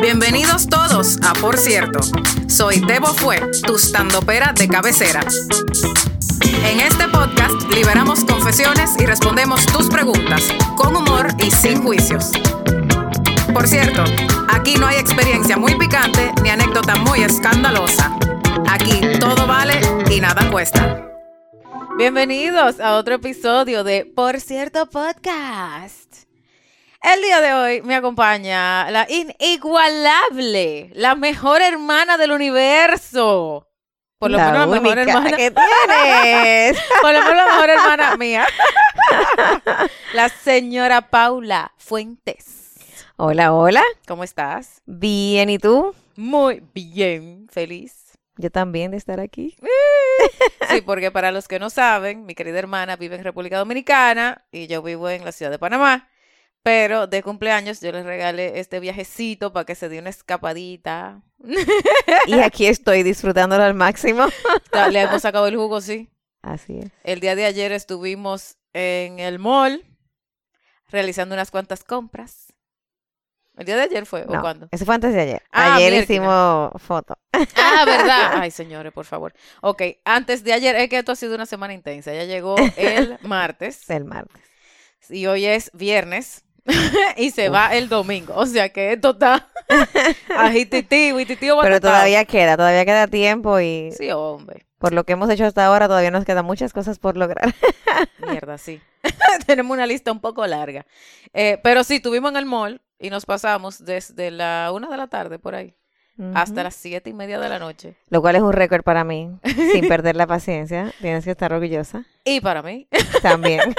Bienvenidos todos a Por Cierto. Soy Debo Fue, tu standopera de cabecera. En este podcast liberamos confesiones y respondemos tus preguntas con humor y sin juicios. Por cierto, aquí no hay experiencia muy picante ni anécdota muy escandalosa. Aquí todo vale y nada cuesta. Bienvenidos a otro episodio de Por cierto Podcast. El día de hoy me acompaña la inigualable, la mejor hermana del universo. Por lo La menos la mejor hermana. que tienes. Por lo menos la mejor hermana mía. La señora Paula Fuentes. Hola, hola. ¿Cómo estás? Bien, ¿y tú? Muy bien, feliz. Yo también de estar aquí. Sí, porque para los que no saben, mi querida hermana vive en República Dominicana y yo vivo en la ciudad de Panamá. Pero de cumpleaños yo les regalé este viajecito para que se dé una escapadita. Y aquí estoy disfrutándolo al máximo. Le hemos sacado el jugo, sí. Así es. El día de ayer estuvimos en el mall realizando unas cuantas compras. ¿El día de ayer fue o No, cuándo? Eso fue antes de ayer. Ah, ayer hicimos foto. Ah, ¿verdad? Ay, señores, por favor. Ok, antes de ayer, es que esto ha sido una semana intensa. Ya llegó el martes El martes. y hoy es viernes y se va el domingo. O sea que esto está agititi, huititi, Pero todavía queda, todavía queda tiempo y Sí, hombre. por lo que hemos hecho hasta ahora todavía nos quedan muchas cosas por lograr. Mierda, sí. Tenemos una lista un poco larga. Eh, pero sí, estuvimos en el mall y nos pasamos desde la una de la tarde por ahí hasta las siete y media de la noche. Lo cual es un récord para mí, sin perder la paciencia. Tienes que estar orgullosa. Y para mí, También.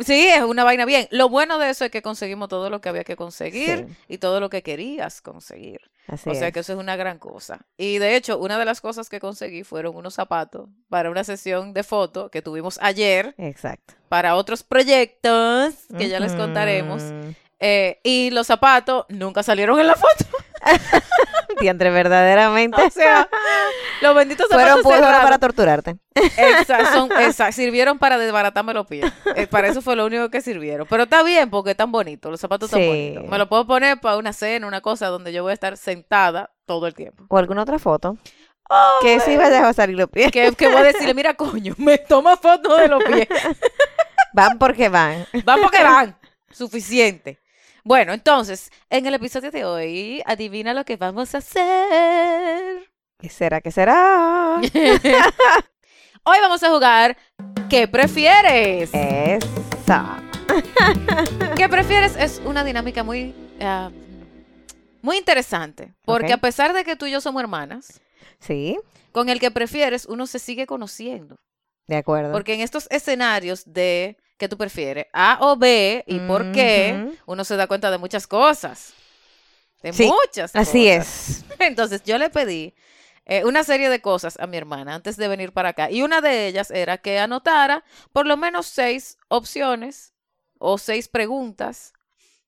Sí, es una vaina bien. Lo bueno de eso es que conseguimos todo lo que había que conseguir Sí. y todo lo que querías conseguir. Así o sea es. que eso es una gran cosa. Y de hecho, una de las cosas que conseguí fueron unos zapatos para una sesión de foto que tuvimos ayer Exacto. para otros proyectos que ya les contaremos. Eh, y los zapatos nunca salieron en la foto. Diantre, verdaderamente. O sea, los benditos Fueron zapatos puros para torturarte. exa- son- exa- sirvieron para desbaratarme los pies. Eh, para eso fue lo único que sirvieron. Pero está bien porque están bonitos, los zapatos están Sí. bonitos. Me lo puedo poner para una cena, una cosa donde yo voy a estar sentada todo el tiempo. O alguna otra foto. que sí vaya a salir los pies. Que, que voy a decirle, mira, coño, me toma fotos de los pies. Van porque van. Vamos que van. Suficiente. Bueno, entonces, en el episodio de hoy, adivina lo que vamos a hacer. ¿Qué será? ¿Qué será? Hoy vamos a jugar ¿Qué prefieres? Esa. ¿Qué prefieres? Es una dinámica muy, ah, muy interesante. Porque a pesar de que tú y yo somos hermanas, Sí, con el que prefieres uno se sigue conociendo. de acuerdo. Porque en estos escenarios de ¿qué tú prefieres? A o B y por qué, uno se da cuenta de muchas cosas. De Sí, muchas cosas. Así es. Entonces yo le pedí eh, una serie de cosas a mi hermana antes de venir para acá. Y una de ellas era que anotara por lo menos seis opciones o seis preguntas,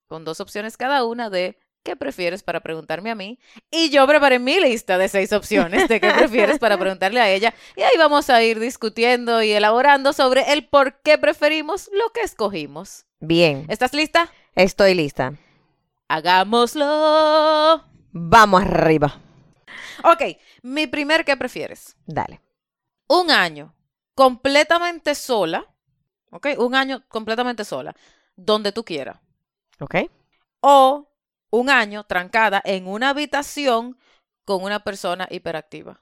con dos opciones cada una de qué prefieres para preguntarme a mí. Y yo preparé mi lista de seis opciones de qué prefieres para preguntarle a ella. Y ahí vamos a ir discutiendo y elaborando sobre el por qué preferimos lo que escogimos. Bien, ¿Estás lista? estoy lista. Hagámoslo. Vamos arriba. Ok, mi primer qué prefieres. Dale. un año completamente sola, ¿ok? Un año completamente sola, donde tú quieras. ¿Ok? O un año trancada en una habitación con una persona hiperactiva.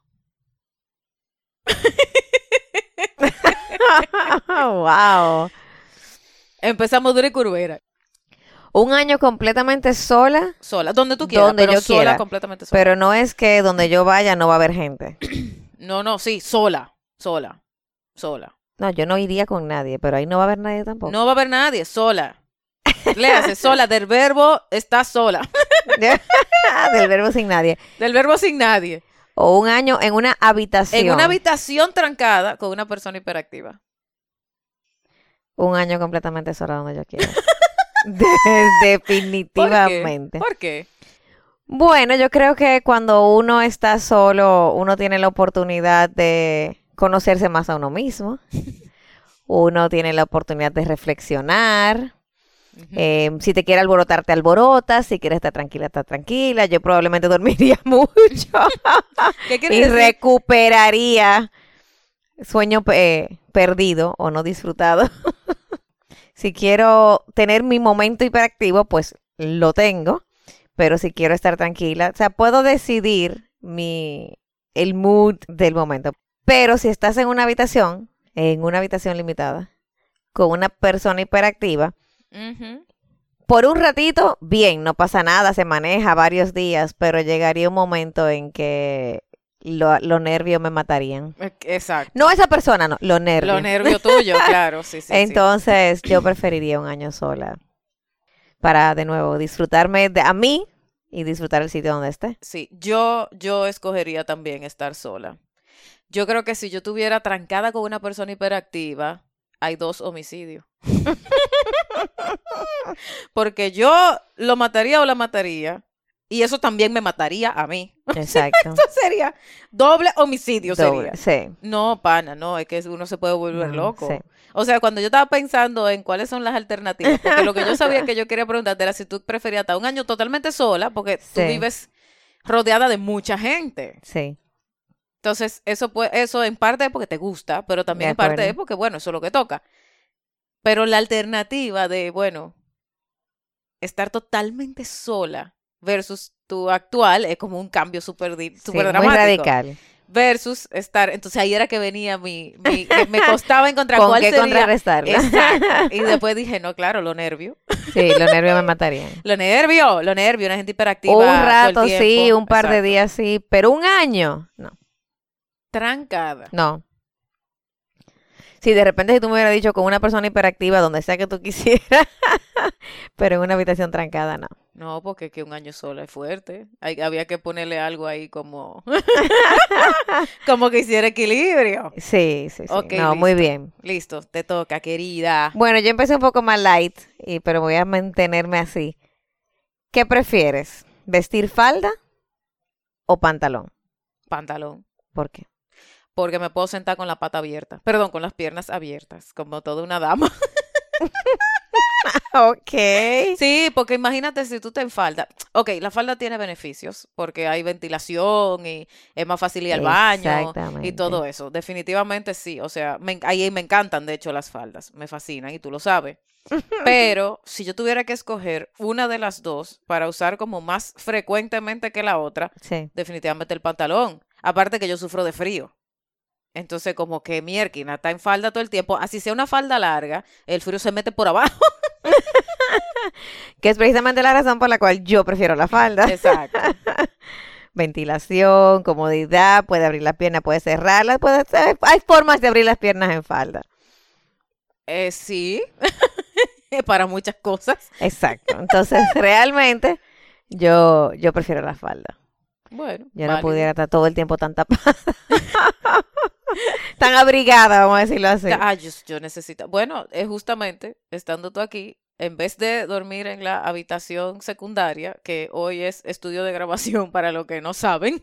wow. Empezamos dura y curvera. Un año completamente sola, Sola, donde tú quieras, Donde pero yo sola, quiera. completamente sola. pero no es que donde yo vaya no va a haber gente. No, no, sí, sola, sola, sola. No, yo no iría con nadie, pero ahí no va a haber nadie tampoco. No va a haber nadie, sola. Léase, sola, del verbo está sola. Del verbo sin nadie. Del verbo sin nadie. O un año en una habitación. En una habitación trancada con una persona hiperactiva. Un año completamente sola donde yo quiera. De- definitivamente. ¿Por qué? Bueno, yo creo que cuando uno está solo, uno tiene la oportunidad de conocerse más a uno mismo. Uno tiene la oportunidad de reflexionar. Eh, si te quiere alborotar, te alborotas. Si quieres estar tranquila, estar tranquila. Yo probablemente dormiría mucho ¿Qué y decir? recuperaría sueño eh, perdido o no disfrutado. si quiero tener mi momento hiperactivo, pues lo tengo. Pero si quiero estar tranquila, o sea, puedo decidir mi el mood del momento. Pero si estás en una habitación, en una habitación limitada, con una persona hiperactiva, Por un ratito, bien, no pasa nada, se maneja varios días, pero llegaría un momento en que lo- los nervios me matarían. Eh, Exacto. No esa persona, no, los nervios. Lo nervio tuyo, claro, sí, sí, sí. Entonces, yo preferiría un año sola para, de nuevo, disfrutarme de a mí y disfrutar el sitio donde esté. Sí, yo, yo escogería también estar sola. Yo creo que si yo estuviera trancada con una persona hiperactiva, hay dos homicidios. Porque yo lo mataría o la mataría. Y eso también me mataría a mí. Exacto. Eso sería doble homicidio Doble, sería. sí. No, pana, no, es que uno se puede volver No, loco. sí. O sea, cuando yo estaba pensando en cuáles son las alternativas, porque lo que yo sabía que yo quería preguntarte era si tú preferías estar un año totalmente sola, porque tú Sí. vives rodeada de mucha gente. Sí, Entonces, eso puede, eso en parte es porque te gusta, pero también en parte es porque, bueno, eso es lo que toca. Pero la alternativa de, bueno, estar totalmente sola versus tu actual es como un cambio súper sí, súper muy dramático. radical. Versus estar, entonces ahí era que venía mi, mi me costaba encontrar ¿Con cuál qué sería. contrarrestarla? Exacto. Y después dije, no, claro, lo nervio. Sí, los nervios me matarían. Lo nervio, lo nervio, una gente hiperactiva. Un todo el rato sí, un par de días sí, pero un año, no. Trancada. No. Si de repente si tú me hubieras dicho con una persona hiperactiva, donde sea que tú quisieras, pero en una habitación trancada, no. No, porque es que un año sola es fuerte. Hay- había que ponerle algo ahí como... como que hiciera equilibrio. Sí, sí, sí. No, muy bien. Listo, te toca, querida. Bueno, yo empecé un poco más light, y, pero voy a mantenerme así. ¿Qué prefieres? ¿Vestir falda o pantalón? Pantalón. ¿Por qué? Porque me puedo sentar con la pata abierta. Perdón, con las piernas abiertas, como toda una dama. Ok. Sí, porque imagínate si tú te en falda. Ok, la falda tiene beneficios, porque hay ventilación y es más fácil ir al baño y todo eso. Definitivamente sí. O sea, me, ahí me encantan, de hecho, las faldas. Me fascinan y tú lo sabes. Pero si yo tuviera que escoger una de las dos para usar como más frecuentemente que la otra, Sí. definitivamente el pantalón. Aparte que yo sufro de frío. Entonces, como que mierquina está en falda todo el tiempo. Así sea una falda larga, el frío se mete por abajo. Que es precisamente la razón por la cual yo prefiero la falda. Exacto. Ventilación, comodidad, puede abrir las piernas, puede cerrarlas, puede ser- hay formas de abrir las piernas en falda. Eh, sí, para muchas cosas. Exacto. Entonces, realmente, yo, yo prefiero la falda. Bueno, Yo no válido. pudiera estar todo el tiempo tan tapada. Tan abrigada, vamos a decirlo así. Ah, yo, yo necesito. Bueno, es justamente estando tú aquí, en vez de dormir en la habitación secundaria, que hoy es estudio de grabación para los que no saben,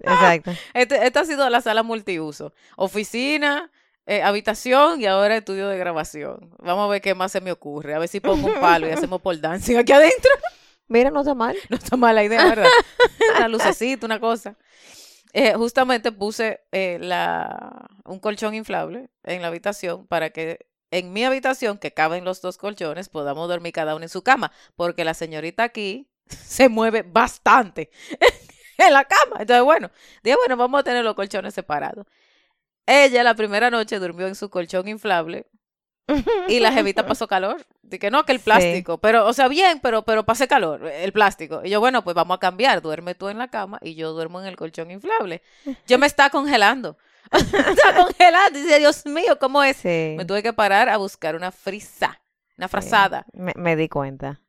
Exacto. este- esta ha sido la sala multiuso. Oficina, eh, habitación y ahora estudio de grabación. Vamos a ver qué más se me ocurre. A ver si pongo un palo y hacemos pole dancing aquí adentro. Mira, no está mal. No está mala idea, ¿verdad? una lucecita, una cosa. Eh, justamente puse eh, la, un colchón inflable en la habitación para que en mi habitación, que caben los dos colchones, podamos dormir cada uno en su cama, porque la señorita aquí se mueve bastante en la cama. Entonces, bueno, dije, bueno, vamos a tener los colchones separados. Ella la primera noche durmió en su colchón inflable y la jevita pasó calor. Dije, no, que el Sí. plástico. Pero, o sea, bien, pero, pero pasé calor, el plástico. Y yo, bueno, pues vamos a cambiar. Duerme tú en la cama y yo duermo en el colchón inflable. Yo me está congelando. está congelando. Dice, Dios mío, ¿cómo es? Sí. Me tuve que parar a buscar una frisa, una sí. frazada. Me, me di cuenta.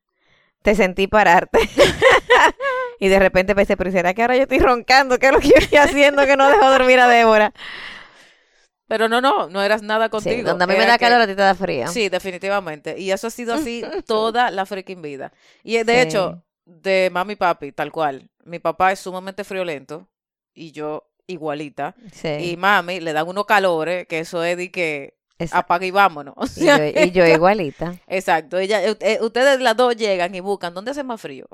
Te sentí pararte. y de repente pensé, pero ¿será que ahora yo estoy roncando? ¿Qué es lo que yo estoy haciendo que no dejo dormir a Débora? Pero no, no, no eras nada Sí, contigo. donde a mí me Era da que- calor, a ti te da frío. Sí, definitivamente. Y eso ha sido así toda la freaking vida. Y de Sí. hecho, de mami y papi, tal cual. Mi papá es sumamente friolento y yo igualita. Sí. Y mami le dan unos calores, que eso es de que Esa- apaga y vámonos. O y, yo, y yo igualita. Exacto, ella, eh, eh, ustedes las dos llegan y buscan dónde hace más frío.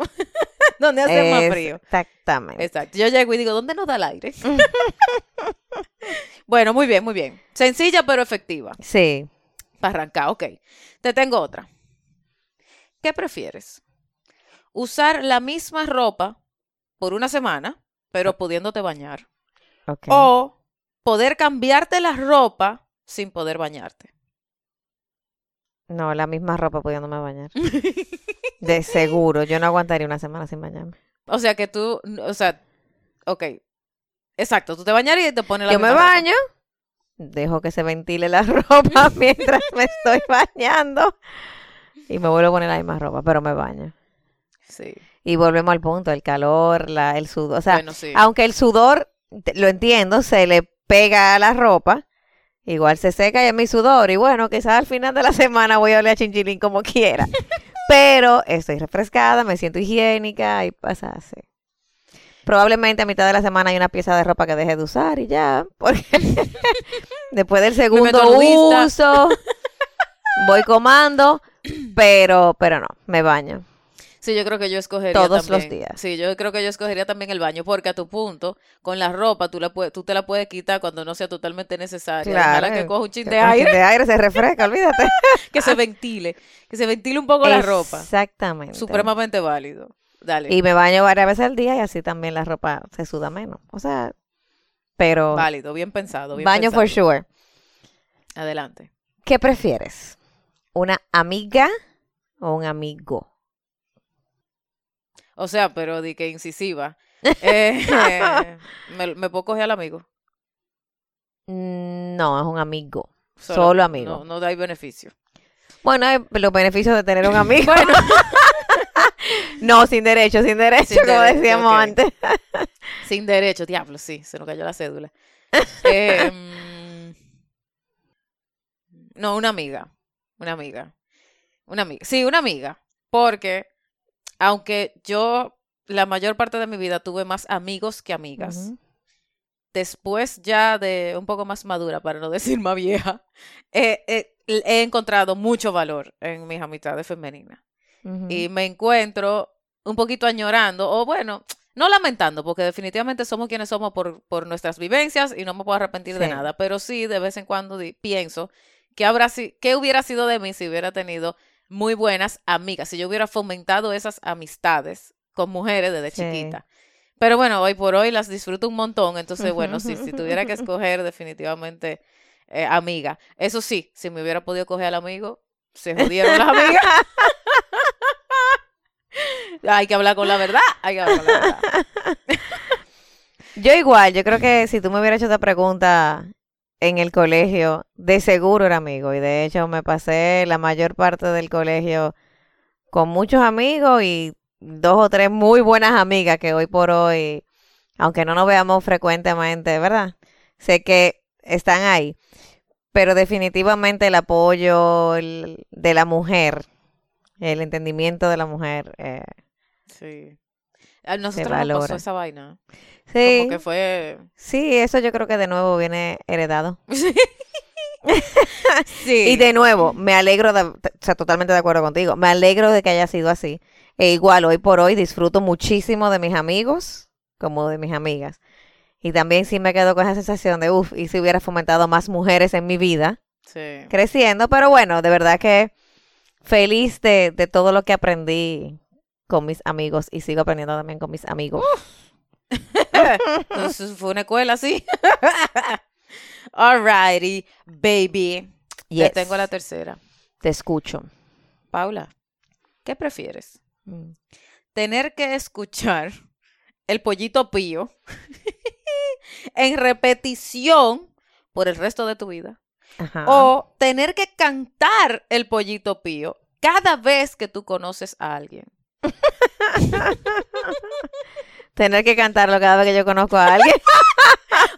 ¿Dónde hace más frío? Exactamente. Exacto. Yo llego y digo, ¿dónde nos da el aire? bueno, muy bien, muy bien. Sencilla pero efectiva. Sí. Para arrancar, ok. Te tengo otra. ¿Qué prefieres? ¿Usar la misma ropa por una semana, pero pudiéndote bañar? ok. ¿O poder cambiarte la ropa sin poder bañarte? No, la misma ropa pudiéndome bañar. De seguro. Yo no aguantaría una semana sin bañarme. O sea que tú, o sea, ok. Exacto, tú te bañarías y te pones la Yo me ropa. baño, dejo que se ventile la ropa mientras me estoy bañando y me vuelvo a poner la misma ropa, pero me baño. Sí. Y volvemos al punto, el calor, la, el sudor. O sea, bueno, sí. aunque el sudor, lo entiendo, se le pega a la ropa, igual se seca ya mi sudor. Y bueno, quizás al final de la semana voy a oler a chinchilín como quiera. Pero estoy refrescada, me siento higiénica y pasa así. Probablemente a mitad de la semana hay una pieza de ropa que deje de usar y ya, porque después del segundo uso voy comando, pero pero no, me baño. Sí, yo creo que yo escogería Todos los días. Sí, yo creo que yo escogería también el baño, porque a tu punto, con la ropa, tú, la puedes, tú te la puedes quitar cuando no sea totalmente necesario. Claro, que coja un chin de con un chin aire, de aire se refresca, olvídate. que se ventile, que se ventile un poco la ropa. Exactamente. Supremamente válido. Dale, Y me baño varias veces al día y así también la ropa se suda menos. O sea, pero válido, bien pensado. Bien baño for pensado. sure. Adelante. ¿Qué prefieres? ¿Una amiga o un amigo? O sea, pero di que incisiva. Eh, eh, me, me puedo coger al amigo. Mm, No, es un amigo. Solo amigo. No, no da beneficio. Bueno, hay los beneficios de tener un amigo. no, sin derecho, sin derecho, Sin como derecho, decíamos antes. Sin derecho, diablo, sí, se nos cayó la cédula. Eh, mm, no, una amiga. Una amiga. Una amiga. Sí, una amiga. Porque, aunque yo la mayor parte de mi vida tuve más amigos que amigas, después ya de un poco más madura, para no decir más vieja, eh, eh, he encontrado mucho valor en mis amistades femeninas. Y me encuentro un poquito añorando, o bueno, no lamentando, porque definitivamente somos quienes somos por, por nuestras vivencias y no me puedo arrepentir de nada, pero sí de vez en cuando pienso que, habrá, si- qué hubiera sido de mí si hubiera tenido muy buenas amigas, si yo hubiera fomentado esas amistades con mujeres desde Sí. chiquita. Pero bueno, hoy por hoy las disfruto un montón, entonces bueno, sí, si tuviera que escoger definitivamente eh, amiga. Eso sí, si me hubiera podido coger al amigo, se jodieron las amigas. hay que hablar con la verdad, hay que hablar con la verdad. Yo igual, yo creo que si tú me hubieras hecho esta pregunta en el colegio, de seguro era amigo. Y de hecho me pasé la mayor parte del colegio con muchos amigos y dos o tres muy buenas amigas que hoy por hoy, aunque no nos veamos frecuentemente, ¿verdad? Sé que están ahí. Pero definitivamente el apoyo de la mujer, el entendimiento de la mujer. eh, Sí. A nosotros nos pasó valora. esa vaina. sí, Como que fue... sí, eso yo creo que de nuevo viene heredado. Sí. Y de nuevo, me alegro, de, o sea, totalmente de acuerdo contigo, me alegro de que haya sido así. E igual, hoy por hoy disfruto muchísimo de mis amigos como de mis amigas. Y también sí me quedo con esa sensación de, uff, y si hubiera fomentado más mujeres en mi vida, Sí. creciendo, pero bueno, de verdad que feliz de, de todo lo que aprendí con mis amigos y sigo aprendiendo también con mis amigos. Entonces fue una escuela así. Alrighty, baby. Yes, tengo la tercera. te escucho. Paula, ¿qué prefieres? Mm. Tener que escuchar el pollito pío en repetición por el resto de tu vida. Ajá. O tener que cantar el pollito pío cada vez que tú conoces a alguien. Tener que cantarlo cada vez que yo conozco a alguien.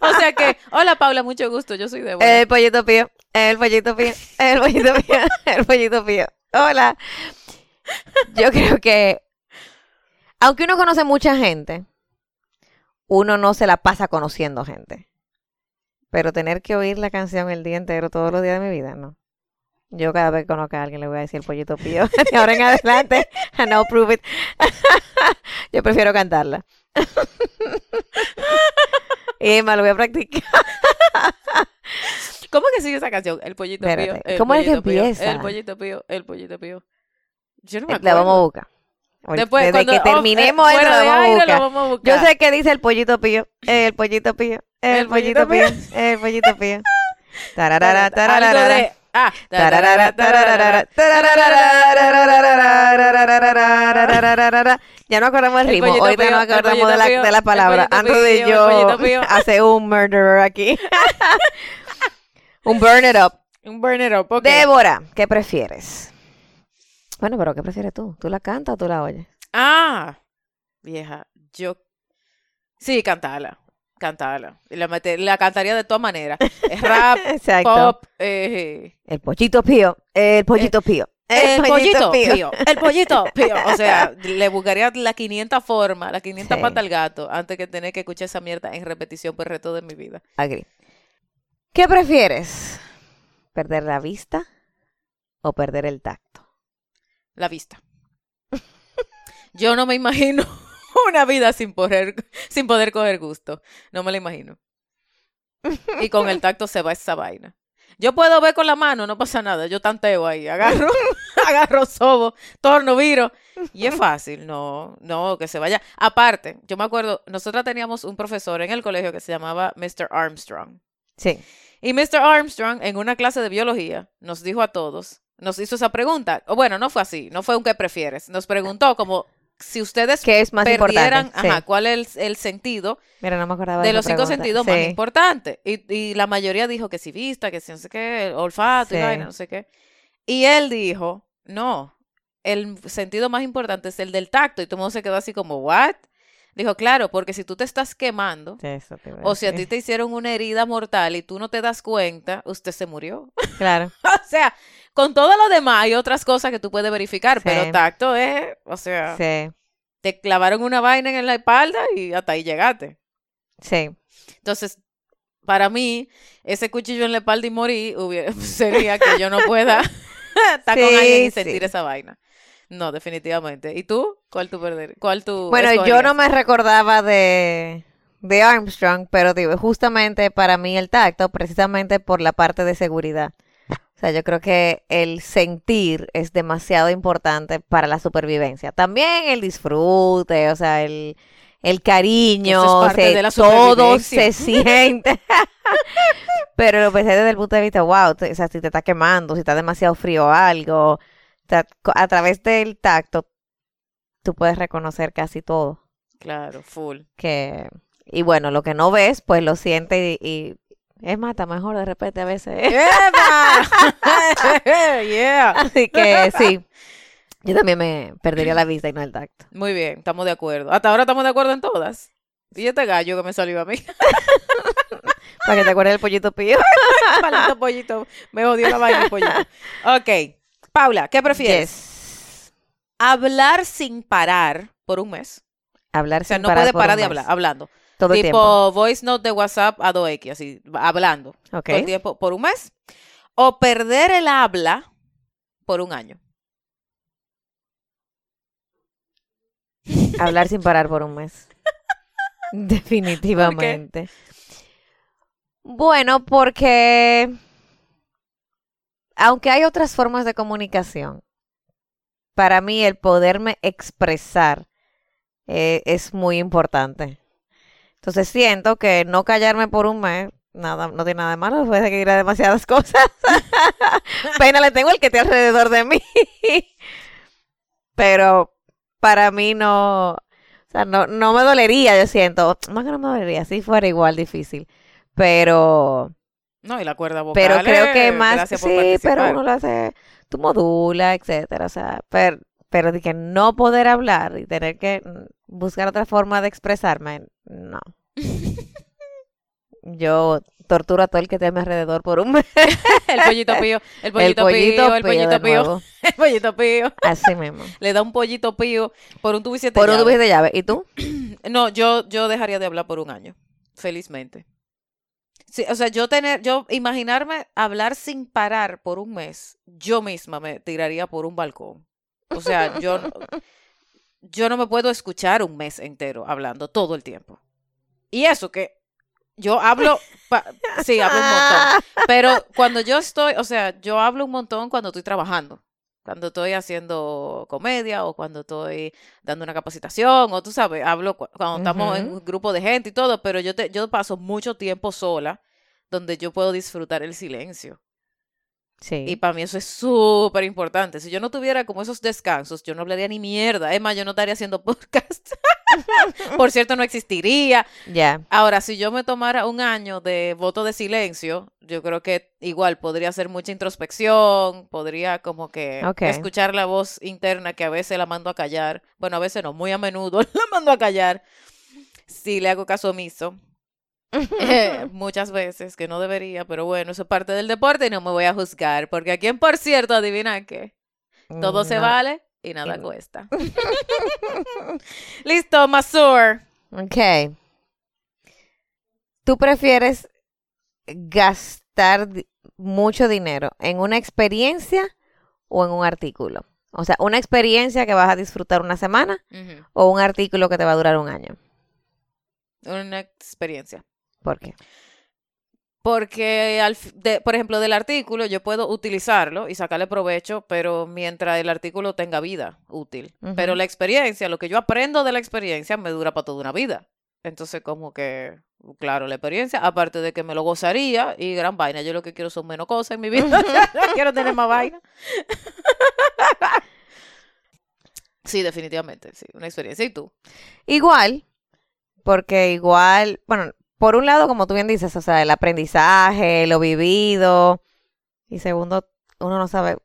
O sea que, hola Paula, mucho gusto, yo soy Débora. El pollito pío, el pollito pío, el pollito pío, el pollito pío. Hola. Yo creo que, aunque uno conoce mucha gente, uno no se la pasa conociendo gente. Pero tener que oír la canción el día entero, todos los días de mi vida, no. Yo cada vez que conozca a alguien le voy a decir el pollito pío. De ahora en adelante, and I'll prove it. Yo prefiero cantarla. y me lo voy a practicar. ¿Cómo que sigue esa canción? El pollito pío. Espérate, el ¿cómo es que pollito pío, empieza? El pollito pío, el pollito pío. Yo no me acuerdo. La vamos a buscar. Después, Desde cuando que eh, terminemos esto, fuera la de vamos a buscar. lo vamos a Yo sé que dice el pollito pío, el pollito pío, el, El pollito pollito pío, el pollito pío. Tararara, tararara. Ah. Ya no acordamos el ritmo, ahorita no acordamos de la, de la palabra. Antes de yo hacer un murderer aquí. un burn it up. Un burn it up. Débora, ¿qué prefieres? Bueno, pero ¿qué prefieres tú? ¿Tú la cantas o tú la oyes? Ah, vieja, yo sí, cantarla, cantarla. La, mete- la cantaría de todas maneras. Es rap, pop, eh, El pollito pío, el pollito pío. el pollito pío, el pollito pío. O sea, le buscaría la 500 formas, la 500 Sí. patas al gato antes que tener que escuchar esa mierda en repetición por el resto de mi vida. Agree. ¿Qué prefieres? ¿Perder la vista o perder el tacto? La vista. Yo no me imagino una vida sin poder, sin poder coger gusto. No me la imagino. Y con el tacto se va esa vaina. Yo puedo ver con la mano, no pasa nada. Yo tanteo ahí, agarro, agarro sobo, torno, viro. Y es fácil, no, no, que se vaya. Aparte, yo me acuerdo, nosotros teníamos un profesor en el colegio que se llamaba Mr. Armstrong. Sí. Y Mr. Armstrong, en una clase de biología, nos dijo a todos, nos hizo esa pregunta. O bueno, no fue así, no fue un qué prefieres. Nos preguntó como si ustedes ¿Qué es más perdieran, importante? ajá, Sí. cuál es el, el sentido Mira, no me acordaba de los cinco sentidos más importantes. Y, y la mayoría dijo que si vista, que si no sé qué, olfato y vaina, no sé qué. Y él dijo, no, el sentido más importante es el del tacto. Y todo el mundo se quedó así como, ¿what? Dijo, claro, porque si tú te estás quemando, eso te o si a ti te hicieron una herida mortal y tú no te das cuenta, usted se murió. Claro. o sea, con todo lo demás hay otras cosas que tú puedes verificar, Sí. pero tacto es, o sea, Sí. te clavaron una vaina en la espalda y hasta ahí llegaste. Sí. Entonces, para mí, ese cuchillo en la espalda y morir hubiera- sería que yo no pueda estar con alguien y sentir esa vaina. No, definitivamente. ¿Y tú? ¿Cuál tú perder? ¿Cuál tú Bueno, yo no me recordaba de, de Armstrong, pero digo, justamente para mí el tacto, precisamente por la parte de seguridad. O sea, yo creo que el sentir es demasiado importante para la supervivencia. También el disfrute, o sea, el, el cariño, es se- todo se siente. pero lo pensé desde el punto de vista, wow, o sea, si te está quemando, si está demasiado frío o algo, o sea, a través del tacto, tú puedes reconocer casi todo Claro, full. que y bueno lo que no ves pues lo sientes y, y es más está mejor de repente a veces yeah. así que sí yo también me perdería la vista y no el tacto Muy bien, estamos de acuerdo. Hasta ahora estamos de acuerdo en todas. Y este gallo que me salió a mí. para que te acuerdes del pollito pío Maldito pollito. Me odió la vaina el pollito. Ok. Paula, ¿qué prefieres? Yes. Hablar sin parar por un mes. hablar O sea, sin no parar puede parar de hablar, hablando. Todo el tipo tiempo voice note de WhatsApp a 2X, así, hablando. Todo el tiempo por un mes. O perder el habla por un año. hablar sin parar por un mes definitivamente bueno porque aunque hay otras formas de comunicación para mí el poderme expresar eh, es muy importante. Entonces siento que no callarme por un mes, nada, no tiene nada de malo, puede que ir a demasiadas cosas. Pena le tengo el que esté alrededor de mí. Pero para mí no, o sea, no, no me dolería, yo siento. Más que no me dolería, si fuera igual difícil. Pero No, y la cuerda vocal. pero creo que eh, más sí, pero uno lo hace, tú modula, etcétera, o sea, pero, pero de que no poder hablar y tener que mm, buscar otra forma de expresarme, no. Yo torturo a todo el que esté a mi alrededor por un mes. el pollito pío, el El pollito, pollito pío, el pollito pío, el pollito pío. Así mismo. Le da un pollito pío por un tubo y siete Por un tubo de llave. ¿Y tú? No, yo, yo dejaría de hablar por un año. Felizmente. Sí, o sea, yo tener, yo imaginarme hablar sin parar por un mes, yo misma me tiraría por un balcón. O sea, yo, no- yo no me puedo escuchar un mes entero hablando todo el tiempo. Y eso que yo hablo, pa- sí, hablo un montón. Pero cuando yo estoy, o sea, yo hablo un montón cuando estoy trabajando. Cuando estoy haciendo comedia o cuando estoy dando una capacitación o tú sabes, hablo cu- cuando estamos en un grupo de gente y todo, pero yo, te, yo paso mucho tiempo sola donde yo puedo disfrutar el silencio. Sí. Y para mí eso es súper importante. Si yo no tuviera como esos descansos, yo no hablaría ni mierda. Es más, yo no estaría haciendo podcast. Por cierto, no existiría. ya. Ahora, si yo me tomara un año de voto de silencio, yo creo que igual podría hacer mucha introspección, podría como que escuchar la voz interna que a veces la mando a callar. Bueno, a veces no, muy a menudo la mando a callar. Si le hago caso omiso. Eh, muchas veces, que no debería, pero bueno, eso es parte del deporte y no me voy a juzgar, porque aquí en Por cierto, adivina qué, todo se No. vale y nada cuesta. Listo, Masur. Ok. ¿Tú prefieres gastar mucho dinero en una experiencia o en un artículo? O sea, una experiencia que vas a disfrutar una semana o un artículo que te va a durar un año. Una experiencia. ¿Por qué? Porque, al, de- por ejemplo, del artículo yo puedo utilizarlo y sacarle provecho, pero mientras el artículo tenga vida útil. Pero la experiencia, lo que yo aprendo de la experiencia, me dura para toda una vida. Entonces, como que, claro, la experiencia, aparte de que me lo gozaría y gran vaina, yo lo que quiero son menos cosas en mi vida. Quiero tener más vaina. Sí, definitivamente, sí, una experiencia. ¿Y tú? Igual, porque igual, bueno, por un lado, como tú bien dices, o sea, el aprendizaje, lo vivido, y segundo, uno no sabe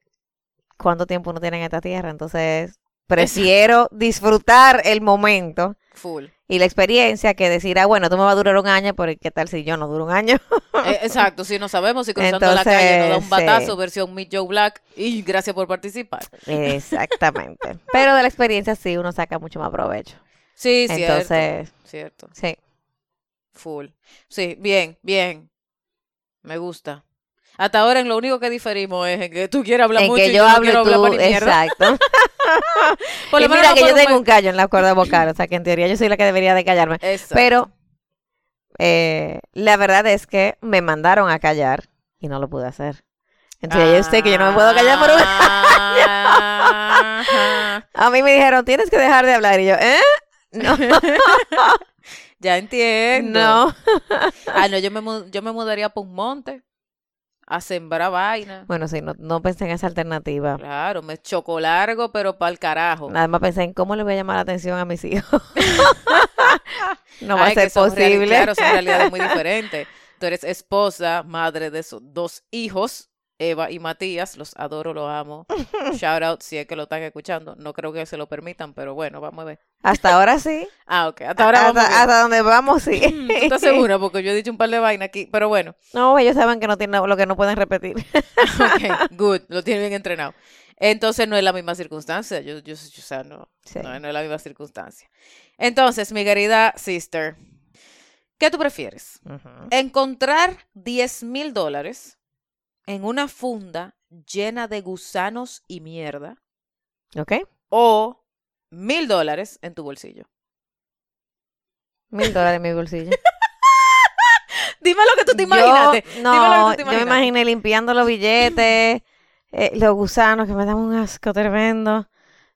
cuánto tiempo uno tiene en esta tierra, entonces prefiero disfrutar el momento Full. y la experiencia que decir, ah, bueno, tú me va a durar un año, pero ¿qué tal si yo no duro un año? Eh, exacto, sí, no sabemos si cruzando la calle nos da un batazo, sí. versión Meet Joe Black, y gracias por participar. Exactamente. Pero de la experiencia sí uno saca mucho más provecho. Sí, cierto. Entonces, Cierto, sí. Full. Sí, bien, bien. Me gusta. Hasta ahora en lo único que diferimos es en que tú quieres hablar En mucho que y yo no hablo tú, hablar exacto. Por lo y menos mira no que yo tengo un callo en la cuerda vocal, o sea que en teoría yo soy la que debería de callarme. Exacto. Pero eh, la verdad es que me mandaron a callar y no lo pude hacer. Entonces yo sé que yo no me puedo callar por un... Ajá. A mí me dijeron, tienes que dejar de hablar. Y yo, ¿eh? No, Ya entiendo. no. Ah, no, yo me, yo me mudaría por un monte a sembrar vaina. Bueno, sí, no, no pensé en esa alternativa. Claro, me choco largo, pero para el carajo. Nada más pensé en cómo le voy a llamar la atención a mis hijos. no va Ay, a ser posible. Claro, son realidades muy diferentes. Tú eres esposa, madre de esos dos hijos, Eva y Matías. Los adoro, los amo. Shout out si es que lo están escuchando. No creo que se lo permitan, pero bueno, vamos a ver. Hasta ahora sí. Ah, ok. Hasta ahora hasta, vamos hasta donde vamos, sí. ¿Tú estás segura? Porque yo he dicho un par de vainas aquí, pero bueno. No, ellos saben que no tienen lo que no pueden repetir. Ok, good. Lo tiene bien entrenado. Entonces no es la misma circunstancia. Yo, yo, yo- o sea, no, Sí. no, no es la misma circunstancia. Entonces, mi querida sister, ¿qué tú prefieres? Encontrar 10 mil dólares en una funda llena de gusanos y mierda ¿Ok? o mil dólares en tu bolsillo. Mil dólares en mi bolsillo. Dime lo que tú te Yo- imaginaste. Dime lo no, que tú te yo me imaginaste. imaginé limpiando los billetes, eh, los gusanos que me dan un asco tremendo.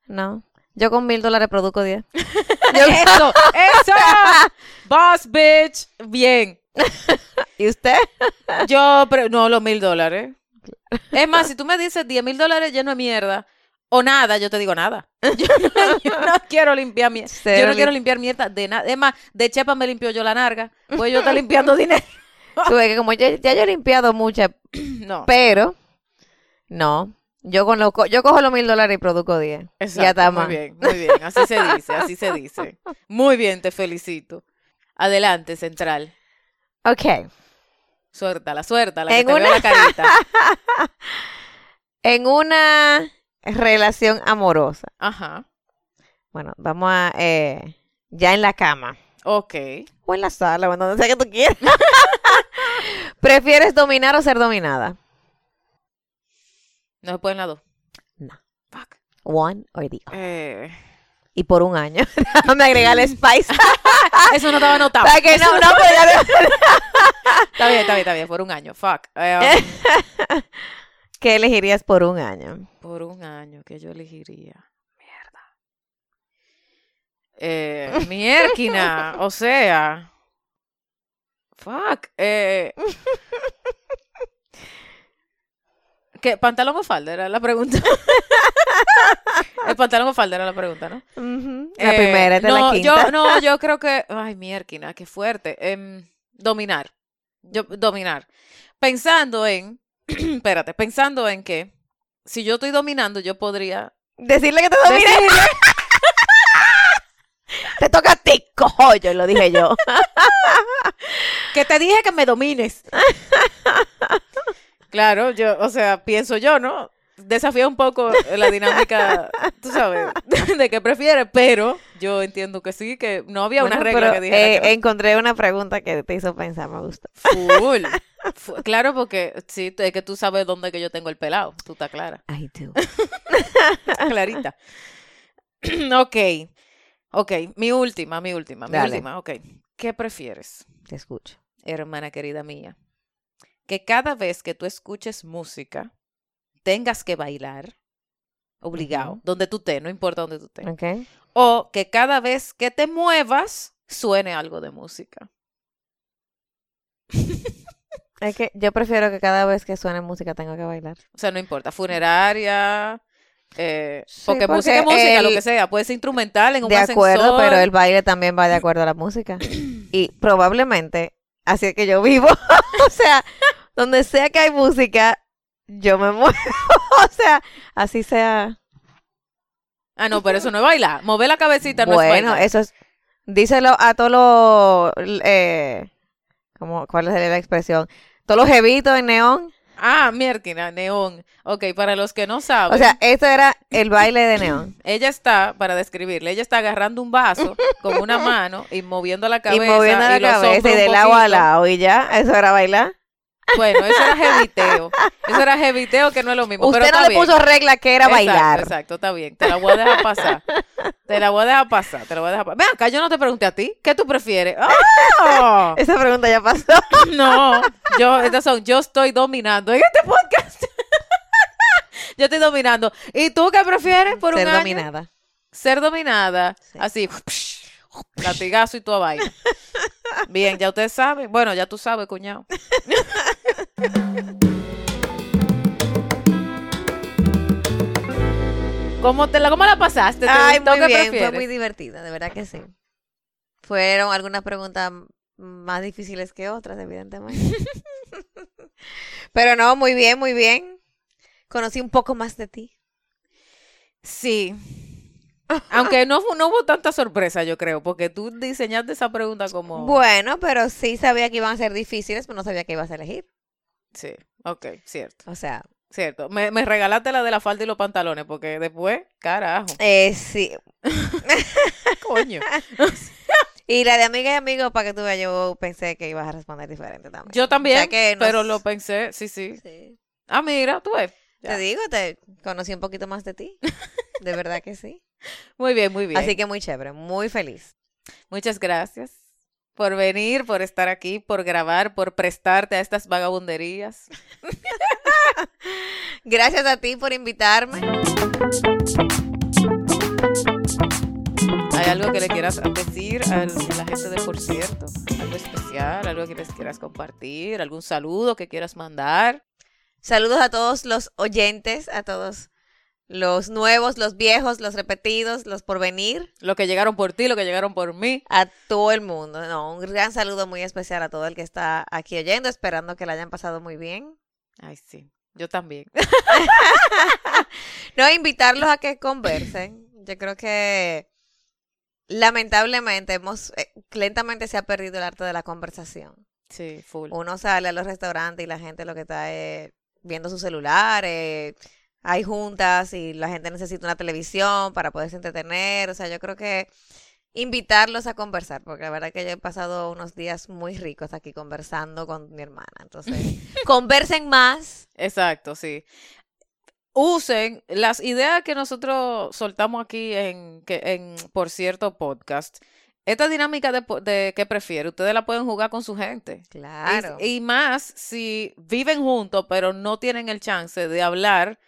No. Yo con mil dólares produzco 10. Eso, eso. Boss bitch. Bien. ¿Y usted? Yo, pero no, los mil dólares. Es más, si tú me dices 10 mil dólares lleno de mierda o nada, yo te digo nada. Yo no, yo no quiero limpiar mierda. Yo no quiero lim- limpiar mierda de nada. Es más, de chepa me limpio yo la narga. Pues yo estoy limpiando dinero. Tú ves que como ya, ya yo he limpiado muchas, No. pero no. Yo con lo, yo cojo los mil dólares y produzco 10. ya está muy bien, muy bien. Así se dice, así se dice. Muy bien, te felicito. Adelante, Central. Ok. Suéltala, suéltala, que En te veo una- la carita. En una relación amorosa. Ajá. Bueno, vamos a... eh, ya en la cama. Ok. O en la sala, o en donde sea que tú quieras. ¿Prefieres dominar o ser dominada? No se pueden las dos. No. Fuck. One or the other. Eh, Y por un año. Déjame agregarle spice. eso no estaba anotado. Para que no, no, ya- Está bien, está bien, está bien. Por un año. Fuck. Eh, ¿Qué elegirías por un año? por un año que yo elegiría. Mierda. Eh, miérquina. o sea. Fuck. Eh, ¿Qué? ¿Pantalón o falda? Era la pregunta. El pantalón o falda era la pregunta, ¿no? La Eh, primera, es no, la quinta. Yo, no, yo creo que. Ay, miérquina, qué fuerte. Em, dominar. Yo, dominar. Pensando en. espérate, pensando en que si yo estoy dominando, yo podría. Decirle que te domine. decirle- Te toca a ti, cojollo, lo dije yo. que te dije que me domines. claro, yo, o sea, pienso yo, ¿no? Desafía un poco la dinámica, tú sabes, de qué prefieres, pero yo entiendo que sí, que no había una regla pero, que dijera eh, que encontré una pregunta que te hizo pensar, me gustó. Full. Fu- Claro, porque sí, es que tú sabes dónde que yo tengo el pelado. Tú estás clara. I do. Clarita. ok. Ok. Mi última, mi última, mi Dale. última. Ok. ¿Qué prefieres, Te escucho. hermana querida mía? Que cada vez que tú escuches música, tengas que bailar. Obligado. Donde tú estés, no importa donde tú estés. O que cada vez que te muevas, suene algo de música. Es que yo prefiero que cada vez que suene música tenga que bailar. O sea, no importa, funeraria, eh, Sí, porque, porque música es música, lo que sea, puede ser instrumental en un De acuerdo, ascensor. pero el baile también va de acuerdo a la música. Y probablemente, así es que yo vivo. o sea, donde sea que hay música, yo me muevo. o sea, así sea. Ah, no, pero eso no es bailar. Mover la cabecita no es bueno, bailar. eso es. Díselo a todos los. Eh, ¿cómo, ¿Cuál es la expresión? Todos los jevitos en neón. Ah, mierda, neón. Ok, para los que no saben, O sea, esto era el baile de neón. ella está, para describirle, ella está agarrando un vaso con una mano y moviendo la cabeza y moviendo la cabeza y de lado a lado. Y ya, eso era bailar. Bueno, eso era jeviteo. Eso era jeviteo que no es lo mismo. Usted pero no está le bien. puso regla que era Exacto, bailar. Exacto, está bien. Te la voy a dejar pasar. Te la voy a dejar pasar. Te la voy a dejar pasar. Ven acá, yo no te pregunté a ti. ¿Qué tú prefieres? ¡Ah! Esa pregunta ya pasó. No, yo, estas son, yo estoy dominando en este podcast. yo estoy dominando. ¿Y tú qué prefieres por Ser un año? dominada. Ser dominada. Sí. Así, latigazo y toda vaina. Bien, ya ustedes saben. Bueno, ya tú sabes, cuñado. ¿Cómo, te la, ¿Cómo la pasaste? ¿Te Ay, muy ¿Qué bien, fue muy divertida, de verdad que sí. Fueron algunas preguntas más difíciles que otras, evidentemente. Pero no, muy bien, muy bien. Conocí un poco más de ti. Sí. Aunque no, no hubo tanta sorpresa, yo creo, porque tú diseñaste esa pregunta como... Bueno, pero sí sabía que iban a ser difíciles, pero no sabía que ibas a elegir. Sí, ok, cierto, O sea, cierto. Me, me regalaste la de la falda y los pantalones, porque después, carajo, eh, sí. coño. Y la de amiga y amigo, para que tú veas, yo pensé que ibas a responder diferente también. Yo también, O sea que no pero lo pensé, sí, sí. Sí. Ah, mira, tú ves. Ya. Te digo, te conocí un poquito más de ti. De verdad que sí. Muy bien, muy bien. Así que muy chévere, muy feliz. Muchas gracias por venir, por estar aquí, por grabar, por prestarte a estas vagabunderías. Gracias a ti por invitarme. ¿Hay algo que le quieras decir a la gente de Por Cierto? ¿Algo especial? ¿Algo que les quieras compartir? ¿Algún saludo que quieras mandar? Saludos a todos los oyentes, a todos los nuevos, los viejos, los repetidos, los por venir, Lo que llegaron por ti, lo que llegaron por mí. a todo el mundo. No, un gran saludo muy especial a todo el que está aquí oyendo, esperando que la hayan pasado muy bien. Ay, sí. Yo también. No, invitarlos a que conversen. Yo creo que lamentablemente hemos, eh, lentamente se ha perdido el arte de la conversación. Sí, full. Uno sale a los restaurantes y la gente lo que está es viendo su celular, eh, hay juntas y la gente necesita una televisión para poderse entretener. O sea, yo creo que invitarlos a conversar, porque la verdad que yo he pasado unos días muy ricos aquí conversando con mi hermana. Entonces, conversen más. Exacto, sí. Usen las ideas que nosotros soltamos aquí en, que, en por cierto, podcast. Esta dinámica de, de qué prefiere, ustedes la pueden jugar con su gente. Claro. Y, y más si viven juntos, pero no tienen el chance de hablar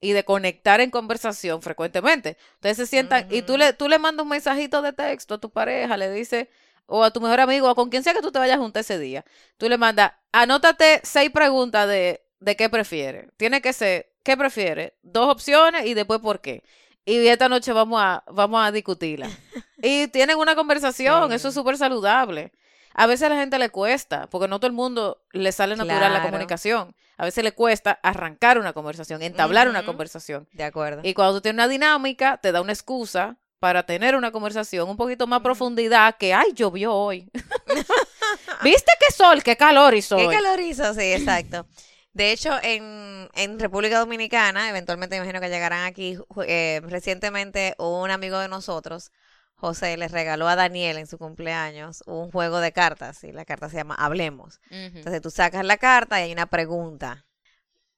y de conectar en conversación frecuentemente. Ustedes se sientan y tú le, tú le mandas un mensajito de texto a tu pareja, le dices, o a tu mejor amigo, o con quien sea que tú te vayas junto ese día. Tú le mandas, anótate seis preguntas de, de qué prefiere. Tiene que ser, ¿qué prefiere? Dos opciones y después por qué. Y esta noche vamos a, vamos a discutirla. y tienen una conversación, eso es súper saludable. A veces a la gente le cuesta, porque no todo el mundo le sale natural la comunicación. A veces le cuesta arrancar una conversación, entablar una conversación. De acuerdo. Y cuando tú tienes una dinámica, te da una excusa para tener una conversación un poquito más profundidad que, ay, llovió hoy. ¿Viste qué sol, qué calor hizo ¿Qué hoy? calor hizo? Sí, exacto. De hecho, en, en República Dominicana, eventualmente me imagino que llegarán aquí, eh, recientemente un amigo de nosotros, José, les regaló a Daniel en su cumpleaños un juego de cartas, y la carta se llama Hablemos. Entonces tú sacas la carta y hay una pregunta,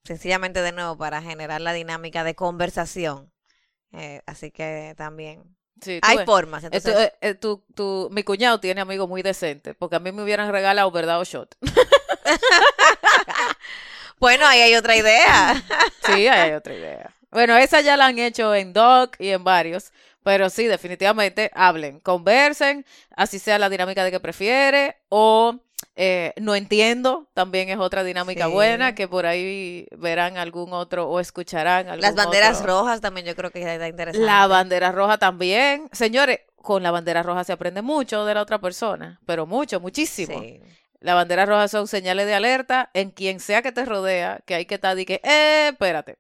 sencillamente de nuevo para generar la dinámica de conversación. Eh, así que también Sí, tú hay ves. formas. Entonces, eh, eh, tu- tu- mi cuñado tiene amigos muy decentes, porque a mí me hubieran regalado verdad o shot. bueno, ahí hay otra idea. Sí, ahí hay otra idea. Bueno, esa ya la han hecho en Doc y en varios, pero sí, definitivamente hablen, conversen, así sea la dinámica de que prefiere, o eh, no entiendo, también es otra dinámica Sí. buena, que por ahí verán algún otro o escucharán algún Las banderas otro. rojas también yo creo que está interesante. La bandera roja también. Señores, con la bandera roja se aprende mucho de la otra persona, pero mucho, muchísimo. Sí. La bandera roja son señales de alerta en quien sea que te rodea, que hay que estar y que, eh, espérate.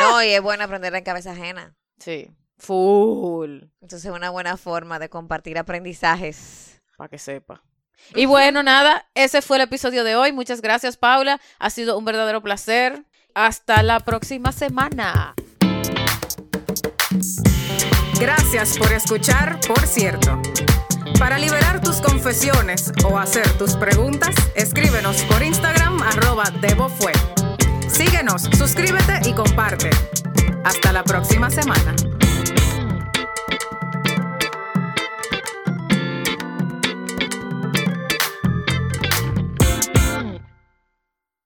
No, y es bueno aprender en cabeza ajena. Sí, full, Entonces es una buena forma de compartir aprendizajes. para que sepa. Y bueno, nada, ese fue el episodio de hoy. Muchas gracias, Paula. Ha sido un verdadero placer. Hasta la próxima semana. Gracias por escuchar, por cierto. Para liberar tus confesiones o hacer tus preguntas, escríbenos por Instagram arroba debofue. Síguenos, suscríbete y comparte. Hasta la próxima semana.